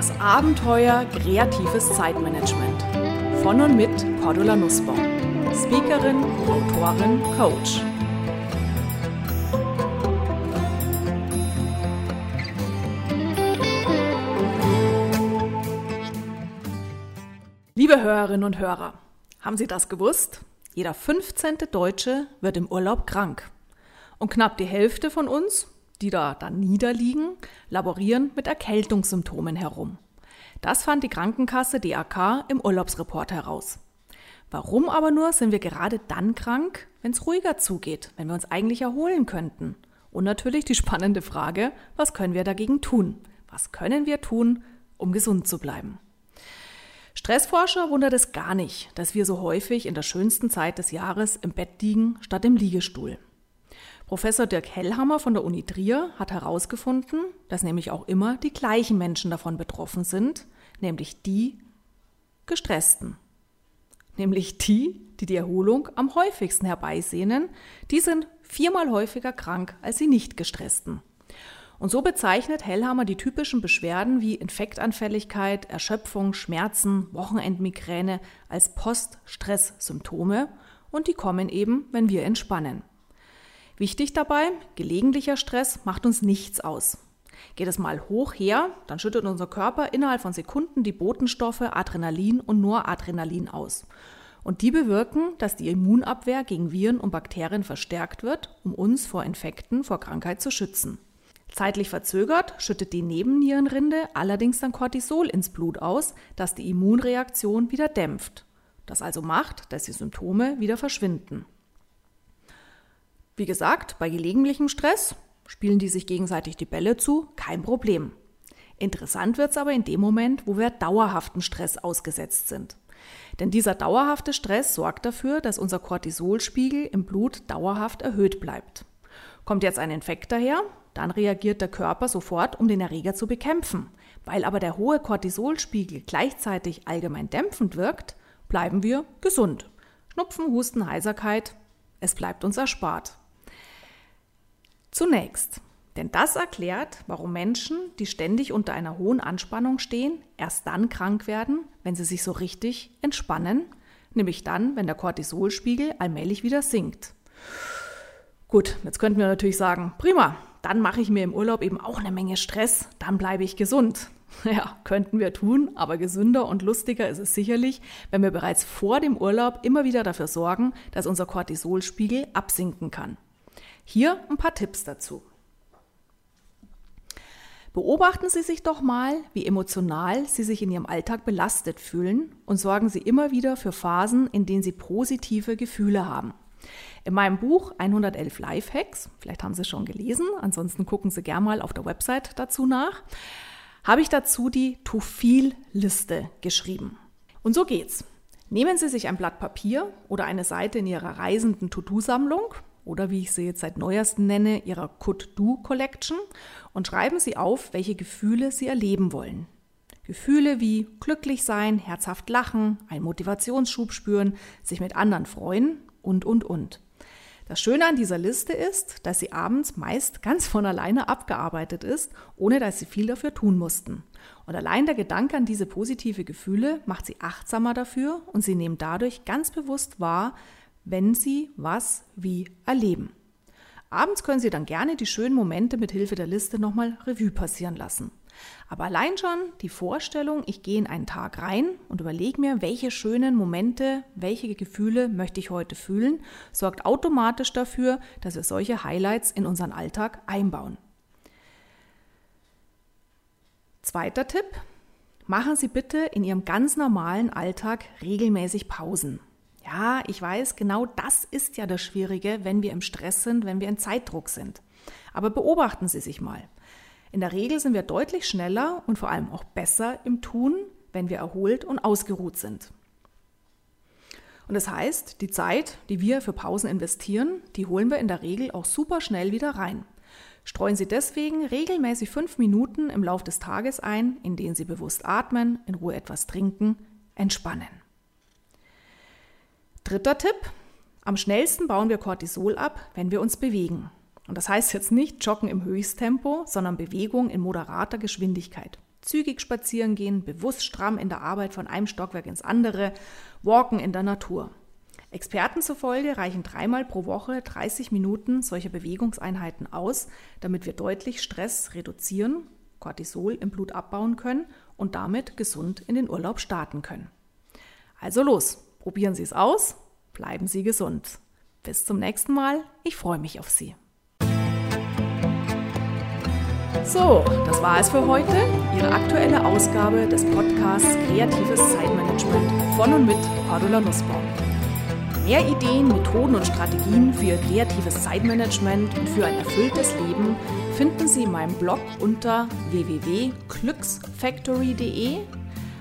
Das Abenteuer kreatives Zeitmanagement. Von und mit Cordula Nussbaum. Speakerin, Autorin, Coach. Liebe Hörerinnen und Hörer, haben Sie das gewusst? Jeder 15. Deutsche wird im Urlaub krank. Und knapp die Hälfte von uns, die da dann niederliegen, laborieren mit Erkältungssymptomen herum. Das fand die Krankenkasse DAK im Urlaubsreport heraus. Warum aber nur sind wir gerade dann krank, wenn es ruhiger zugeht, wenn wir uns eigentlich erholen könnten? Und natürlich die spannende Frage, was können wir dagegen tun? Was können wir tun, um gesund zu bleiben? Stressforscher wundert es gar nicht, dass wir so häufig in der schönsten Zeit des Jahres im Bett liegen statt im Liegestuhl. Professor Dirk Hellhammer von der Uni Trier hat herausgefunden, dass nämlich auch immer die gleichen Menschen davon betroffen sind, nämlich die Gestressten. Nämlich die, die die Erholung am häufigsten herbeisehnen, die sind viermal häufiger krank als die nicht gestressten. Und so bezeichnet Hellhammer die typischen Beschwerden wie Infektanfälligkeit, Erschöpfung, Schmerzen, Wochenendmigräne als Post-Stress-Symptome und die kommen eben, wenn wir entspannen. Wichtig dabei, gelegentlicher Stress macht uns nichts aus. Geht es mal hoch her, dann schüttet unser Körper innerhalb von Sekunden die Botenstoffe Adrenalin und Noradrenalin aus. Und die bewirken, dass die Immunabwehr gegen Viren und Bakterien verstärkt wird, um uns vor Infekten, vor Krankheit zu schützen. Zeitlich verzögert schüttet die Nebennierenrinde allerdings dann Cortisol ins Blut aus, das die Immunreaktion wieder dämpft. Das also macht, dass die Symptome wieder verschwinden. Wie gesagt, bei gelegentlichem Stress spielen die sich gegenseitig die Bälle zu, kein Problem. Interessant wird es aber in dem Moment, wo wir dauerhaften Stress ausgesetzt sind. Denn dieser dauerhafte Stress sorgt dafür, dass unser Cortisolspiegel im Blut dauerhaft erhöht bleibt. Kommt jetzt ein Infekt daher, dann reagiert der Körper sofort, um den Erreger zu bekämpfen. Weil aber der hohe Cortisolspiegel gleichzeitig allgemein dämpfend wirkt, bleiben wir gesund. Schnupfen, Husten, Heiserkeit, es bleibt uns erspart. Zunächst, denn das erklärt, warum Menschen, die ständig unter einer hohen Anspannung stehen, erst dann krank werden, wenn sie sich so richtig entspannen, nämlich dann, wenn der Cortisolspiegel allmählich wieder sinkt. Gut, jetzt könnten wir natürlich sagen, prima, dann mache ich mir im Urlaub eben auch eine Menge Stress, dann bleibe ich gesund. Ja, könnten wir tun, aber gesünder und lustiger ist es sicherlich, wenn wir bereits vor dem Urlaub immer wieder dafür sorgen, dass unser Cortisolspiegel absinken kann. Hier ein paar Tipps dazu. Beobachten Sie sich doch mal, wie emotional Sie sich in Ihrem Alltag belastet fühlen und sorgen Sie immer wieder für Phasen, in denen Sie positive Gefühle haben. In meinem Buch 111 Lifehacks, vielleicht haben Sie es schon gelesen, ansonsten gucken Sie gerne mal auf der Website dazu nach, habe ich dazu die To-Feel-Liste geschrieben. Und so geht's. Nehmen Sie sich ein Blatt Papier oder eine Seite in Ihrer reisenden To-Do-Sammlung oder wie ich sie jetzt seit neuestem nenne, ihrer Could-Do Collection und schreiben Sie auf, welche Gefühle Sie erleben wollen. Gefühle wie glücklich sein, herzhaft lachen, einen Motivationsschub spüren, sich mit anderen freuen und, und, und. Das Schöne an dieser Liste ist, dass sie abends meist ganz von alleine abgearbeitet ist, ohne dass sie viel dafür tun mussten. Und allein der Gedanke an diese positive Gefühle macht sie achtsamer dafür und sie nehmen dadurch ganz bewusst wahr, wenn Sie was wie erleben. Abends können Sie dann gerne die schönen Momente mit Hilfe der Liste nochmal Revue passieren lassen. Aber allein schon die Vorstellung, ich gehe in einen Tag rein und überlege mir, welche schönen Momente, welche Gefühle möchte ich heute fühlen, sorgt automatisch dafür, dass wir solche Highlights in unseren Alltag einbauen. Zweiter Tipp. Machen Sie bitte in Ihrem ganz normalen Alltag regelmäßig Pausen. Ja, ich weiß, genau das ist ja das Schwierige, wenn wir im Stress sind, wenn wir in Zeitdruck sind. Aber beobachten Sie sich mal. In der Regel sind wir deutlich schneller und vor allem auch besser im Tun, wenn wir erholt und ausgeruht sind. Und das heißt, die Zeit, die wir für Pausen investieren, die holen wir in der Regel auch super schnell wieder rein. Streuen Sie deswegen regelmäßig fünf Minuten im Lauf des Tages ein, in denen Sie bewusst atmen, in Ruhe etwas trinken, entspannen. Dritter Tipp. Am schnellsten bauen wir Cortisol ab, wenn wir uns bewegen. Und das heißt jetzt nicht Joggen im Höchsttempo, sondern Bewegung in moderater Geschwindigkeit. Zügig spazieren gehen, bewusst stramm in der Arbeit von einem Stockwerk ins andere, walken in der Natur. Experten zufolge reichen dreimal pro Woche 30 Minuten solcher Bewegungseinheiten aus, damit wir deutlich Stress reduzieren, Cortisol im Blut abbauen können und damit gesund in den Urlaub starten können. Also los, probieren Sie es aus, bleiben Sie gesund. Bis zum nächsten Mal, ich freue mich auf Sie. So, das war es für heute. Ihre aktuelle Ausgabe des Podcasts Kreatives Zeitmanagement von und mit Cordula Nussbaum. Mehr Ideen, Methoden und Strategien für Ihr kreatives Zeitmanagement und für ein erfülltes Leben finden Sie in meinem Blog unter www.glücksfactory.de,